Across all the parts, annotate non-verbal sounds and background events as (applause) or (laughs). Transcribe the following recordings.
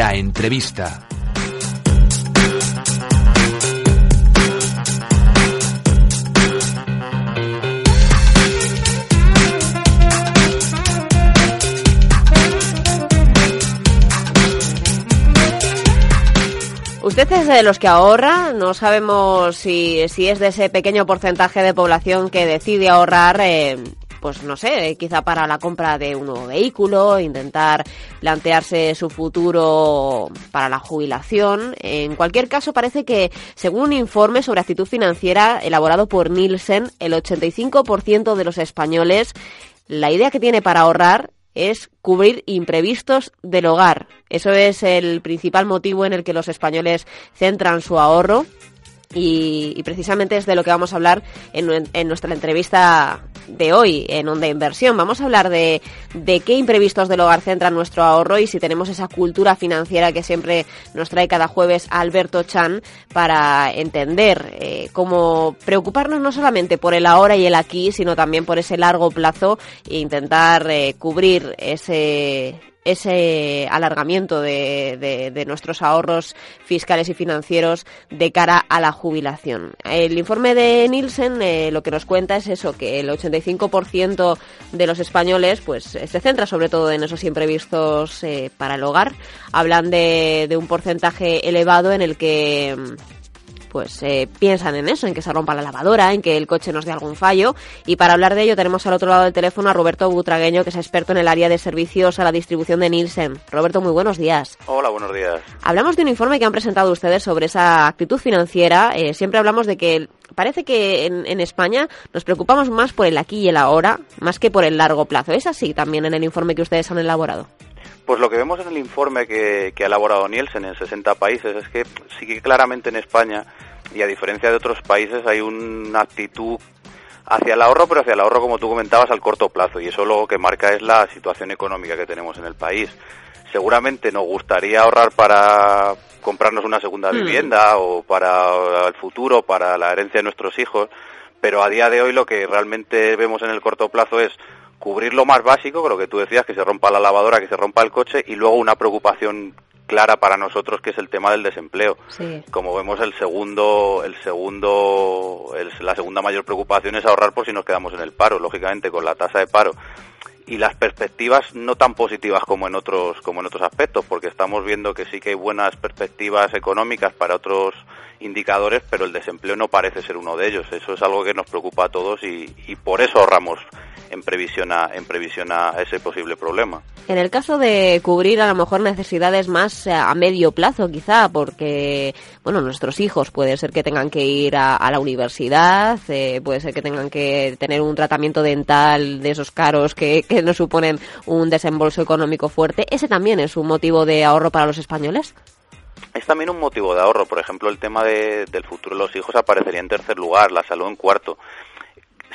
La entrevista. Usted es de los que ahorra, no sabemos si, si es de ese pequeño porcentaje de población que decide ahorrar eh, pues no sé, quizá para la compra de un nuevo vehículo, intentar plantearse su futuro para la jubilación. En cualquier caso, parece que, según un informe sobre actitud financiera elaborado por Nielsen, el 85% de los españoles, la idea que tiene para ahorrar es cubrir imprevistos del hogar. Eso es el principal motivo en el que los españoles centran su ahorro y, precisamente es de lo que vamos a hablar en, nuestra entrevista de hoy en Onda Inversión. Vamos a hablar de, de qué imprevistos del hogar centran nuestro ahorro y si tenemos esa cultura financiera que siempre nos trae cada jueves Alberto Chan para entender eh, cómo preocuparnos no solamente por el ahora y el aquí, sino también por ese largo plazo e intentar eh, cubrir ese ese alargamiento de, de, nuestros ahorros fiscales y financieros de cara a la jubilación. El informe de Nielsen eh, lo que nos cuenta es eso, que el 85% de los españoles pues se centra sobre todo en esos imprevistos eh, para el hogar. Hablan de, de un porcentaje elevado en el que pues eh, piensan en eso, en que se rompa la lavadora, en que el coche nos dé algún fallo. Y para hablar de ello tenemos al otro lado del teléfono a Roberto Butragueño, que es experto en el área de servicios a la distribución de Nielsen. Roberto, muy buenos días. Hola, buenos días. Hablamos de un informe que han presentado ustedes sobre esa actitud financiera. Eh, siempre hablamos de que parece que en, en, España nos preocupamos más por el aquí y el ahora, más que por el largo plazo. ¿Es así también en el informe que ustedes han elaborado? Pues lo que vemos en el informe que, ha elaborado Nielsen en 60 países es que sí que claramente en España, y a diferencia de otros países, hay una actitud hacia el ahorro, pero hacia el ahorro, como tú comentabas, al corto plazo. Y eso lo que marca es la situación económica que tenemos en el país. Seguramente nos gustaría ahorrar para comprarnos una segunda hmm. vivienda o para el futuro, para la herencia de nuestros hijos, pero a día de hoy lo que realmente vemos en el corto plazo es cubrir lo más básico, lo que tú decías, que se rompa la lavadora, que se rompa el coche, y luego una preocupación clara para nosotros que es el tema del desempleo. Como vemos el segundo, el segundo, la segunda mayor preocupación es ahorrar por si nos quedamos en el paro, lógicamente con la tasa de paro y las perspectivas no tan positivas como en otros como en otros aspectos, porque estamos viendo que sí que hay buenas perspectivas económicas para otros indicadores, pero el desempleo no parece ser uno de ellos. Eso es algo que nos preocupa a todos y, y por eso ahorramos en previsión a, en previsión a ese posible problema. En el caso de cubrir a lo mejor necesidades más eh, a medio plazo, quizá, porque bueno, nuestros hijos puede ser que tengan que ir a, la universidad, eh, puede ser que tengan que tener un tratamiento dental de esos caros que, que nos suponen un desembolso económico fuerte. ¿Ese también es un motivo de ahorro para los españoles? es también un motivo de ahorro. Por ejemplo, el tema de, del futuro de los hijos aparecería en tercer lugar, la salud en cuarto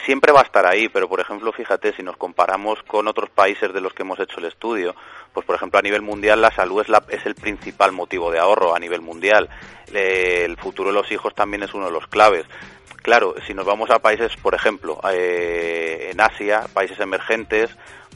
siempre va a estar ahí, pero por ejemplo, fíjate, si nos comparamos con otros países de los que hemos hecho el estudio, pues por ejemplo a nivel mundial la salud es, la, es el principal motivo de ahorro a nivel mundial. el futuro de los hijos también es uno de los claves. Claro, si nos vamos a países, por ejemplo, eh, en Asia, países emergentes,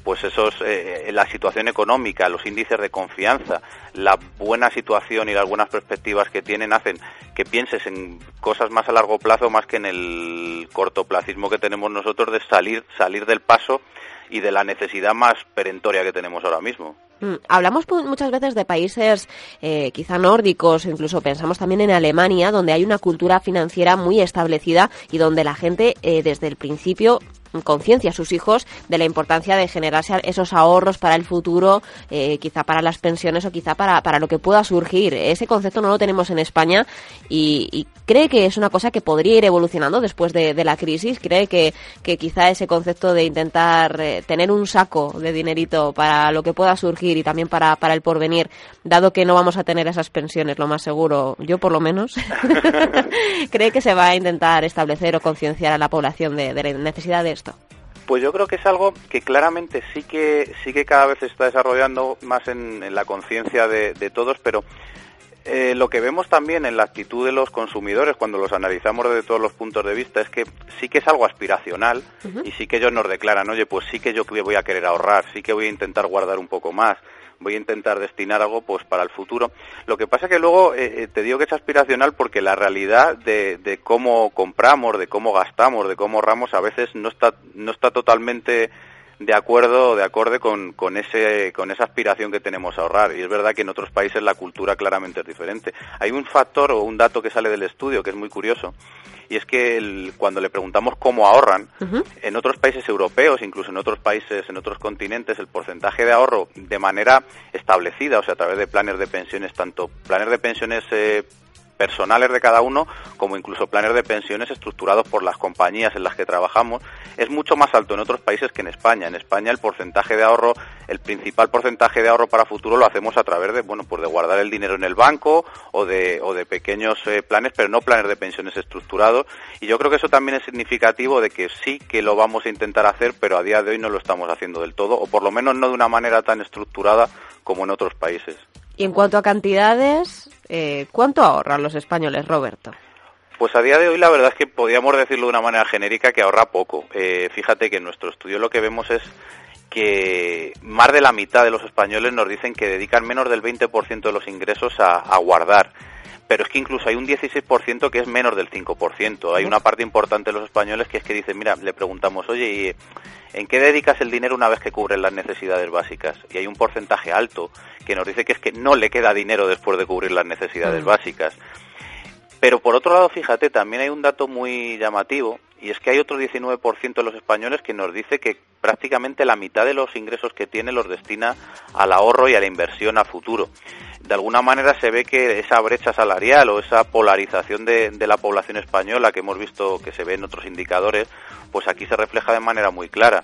pues esos, eh, la situación económica, los índices de confianza, la buena situación y las buenas perspectivas que tienen hacen que pienses en cosas más a largo plazo más que en el cortoplacismo que tenemos nosotros de salir, salir del paso y de la necesidad más perentoria que tenemos ahora mismo. Mm, hablamos muchas veces de países eh, quizá nórdicos, incluso pensamos también en Alemania, donde hay una cultura financiera muy establecida y donde la gente eh, desde el principio conciencia a sus hijos de la importancia de generarse esos ahorros para el futuro, eh, quizá para las pensiones o quizá para, para lo que pueda surgir. Ese concepto no lo tenemos en España y, cree que es una cosa que podría ir evolucionando después de, la crisis. Cree que, que, quizá ese concepto de intentar eh, tener un saco de dinerito para lo que pueda surgir y también para, para el porvenir, dado que no vamos a tener esas pensiones, lo más seguro, yo por lo menos, (laughs) cree que se va a intentar establecer o concienciar a la población de, de la necesidad de. Pues yo creo que es algo que claramente sí que sí que cada vez se está desarrollando más en, la conciencia de, todos, pero eh, lo que vemos también en la actitud de los consumidores cuando los analizamos desde todos los puntos de vista es que sí que es algo aspiracional y sí que ellos nos declaran, oye, pues sí que yo voy a querer ahorrar, sí que voy a intentar guardar un poco más, voy a intentar destinar algo pues para el futuro. Lo que pasa que luego eh, eh, te digo que es aspiracional porque la realidad de, de, cómo compramos, de cómo gastamos, de cómo ahorramos a veces no está no está totalmente de acuerdo de acorde con, con, ese, con esa aspiración que tenemos a ahorrar. Y es verdad que en otros países la cultura claramente es diferente. Hay un factor o un dato que sale del estudio que es muy curioso, y es que cuando le preguntamos cómo ahorran, en otros países europeos, incluso en otros países, en otros continentes, el porcentaje de ahorro de manera establecida, o sea, a través de planes de pensiones, tanto planes de pensiones eh, personales de cada uno, como incluso planes de pensiones estructurados por las compañías en las que trabajamos, es mucho más alto en otros países que en España. En España el porcentaje de ahorro, el principal porcentaje de ahorro para futuro lo hacemos a través de, bueno, pues de guardar el dinero en el banco o de, o de pequeños eh, planes, pero no planes de pensiones estructurados. Y yo creo que eso también es significativo de que sí que lo vamos a intentar hacer, pero a día de hoy no lo estamos haciendo del todo, o por lo menos no de una manera tan estructurada como en otros países. Y en cuanto a cantidades, eh, ¿cuánto ahorran los españoles, Roberto? Pues a día de hoy la verdad es que podríamos decirlo de una manera genérica que ahorra poco. Eh, fíjate que en nuestro estudio lo que vemos es que más de la mitad de los españoles nos dicen que dedican menos del 20% de los ingresos a, guardar pero es que incluso hay un 16% que es menos del 5%. Hay una parte importante de los españoles que es que dicen, mira, le preguntamos, oye, ¿y ¿en qué dedicas el dinero una vez que cubren las necesidades básicas? Y hay un porcentaje alto que nos dice que es que no le queda dinero después de cubrir las necesidades mm. básicas. Pero por otro lado, fíjate, también hay un dato muy llamativo y es que hay otro 19% de los españoles que nos dice que prácticamente la mitad de los ingresos que tiene los destina al ahorro y a la inversión a futuro. De alguna manera se ve que esa brecha salarial o esa polarización de, de la población española que hemos visto que se ve en otros indicadores, pues aquí se refleja de manera muy clara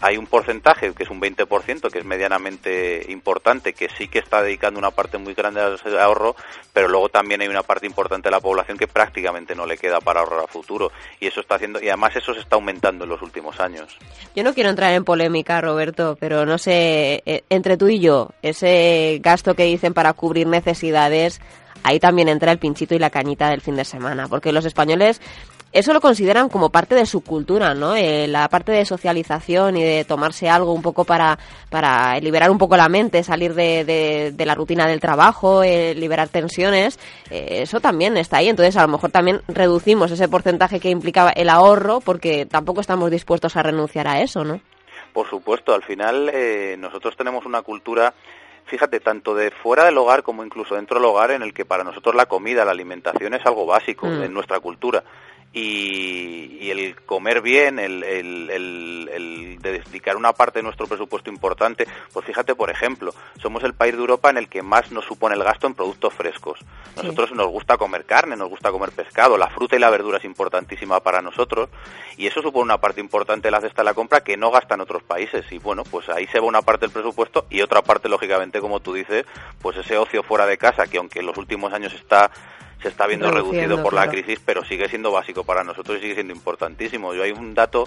hay un porcentaje, que es un 20%, que es medianamente importante, que sí que está dedicando una parte muy grande al ahorro, pero luego también hay una parte importante de la población que prácticamente no le queda para ahorrar a futuro. Y eso está haciendo, y además eso se está aumentando en los últimos años. Yo no quiero entrar en polémica, Roberto, pero no sé, eh, entre tú y yo, ese gasto que dicen para cubrir necesidades, ahí también entra el pinchito y la cañita del fin de semana, porque los españoles eso lo consideran como parte de su cultura, ¿no? Eh, la parte de socialización y de tomarse algo un poco para, para liberar un poco la mente, salir de, de, la rutina del trabajo, eh, liberar tensiones, eh, eso también está ahí. Entonces, a lo mejor también reducimos ese porcentaje que implicaba el ahorro porque tampoco estamos dispuestos a renunciar a eso, ¿no? Por supuesto, al final nosotros tenemos una cultura fíjate, tanto de fuera del hogar como incluso dentro del hogar, en el que para nosotros la comida, la alimentación es algo básico mm. en nuestra cultura y, el comer bien, el, el, dedicar una parte de nuestro presupuesto importante, pues fíjate, por ejemplo, somos el país de Europa en el que más nos supone el gasto en productos frescos. Nosotros nos gusta comer carne, nos gusta comer pescado, la fruta y la verdura es importantísima para nosotros y eso supone una parte importante de la cesta de la compra que no gastan otros países. Y bueno, pues ahí se va una parte del presupuesto y otra parte, lógicamente, como tú dices, pues ese ocio fuera de casa que aunque en los últimos años está se está viendo reducido por la crisis, pero sigue siendo básico para nosotros y sigue siendo importantísimo. Yo hay un dato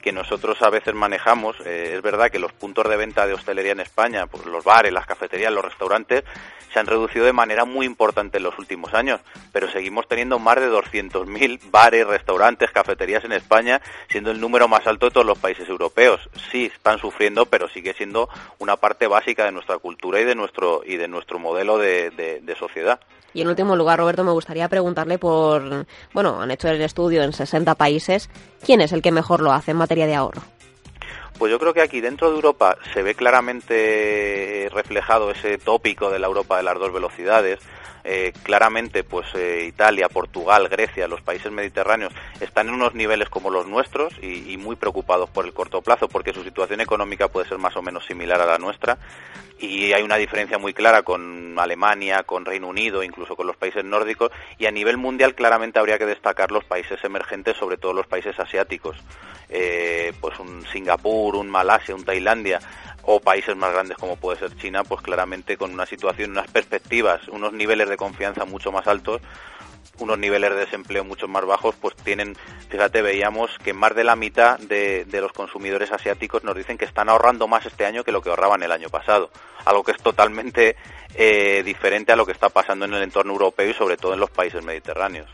que nosotros a veces manejamos. Eh, es verdad que los puntos de venta de hostelería en España, pues los bares, las cafeterías, los restaurantes, se han reducido de manera muy importante en los últimos años, pero seguimos teniendo más de 200.000 bares, restaurantes, cafeterías en España, siendo el número más alto de todos los países europeos. Sí, están sufriendo, pero sigue siendo una parte básica de nuestra cultura y de nuestro y de nuestro modelo de, sociedad. Y en último lugar, Roberto, me gustaría preguntarle por, bueno, han hecho el estudio en 60 países, ¿quién es el que mejor lo hace de ahorro? Pues yo creo que aquí dentro de Europa se ve claramente reflejado ese tópico de la Europa de las dos velocidades. Eh, claramente, pues eh, Italia, Portugal, Grecia, los países mediterráneos están en unos niveles como los nuestros y, muy preocupados por el corto plazo, porque su situación económica puede ser más o menos similar a la nuestra. Y hay una diferencia muy clara con Alemania, con Reino Unido, incluso con los países nórdicos. Y a nivel mundial claramente habría que destacar los países emergentes, sobre todo los países asiáticos, eh, pues un Singapur, un Malasia, un Tailandia o países más grandes como puede ser China, pues claramente con una situación, unas perspectivas, unos niveles de confianza mucho más altos, unos niveles de desempleo mucho más bajos, pues tienen, fíjate, veíamos que más de la mitad de, los consumidores asiáticos nos dicen que están ahorrando más este año que lo que ahorraban el año pasado, algo que es totalmente eh, diferente a lo que está pasando en el entorno europeo y sobre todo en los países mediterráneos.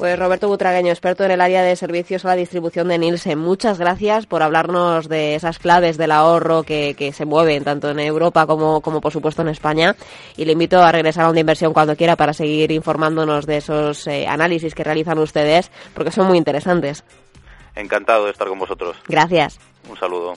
Pues Roberto Butragueño, experto en el área de servicios a la distribución de Nielsen, muchas gracias por hablarnos de esas claves del ahorro que, que se mueven tanto en Europa como, como, por supuesto en España. Y le invito a regresar a Onda Inversión cuando quiera para seguir informándonos de esos eh, análisis que realizan ustedes, porque son muy interesantes. Encantado de estar con vosotros. Gracias. Un saludo.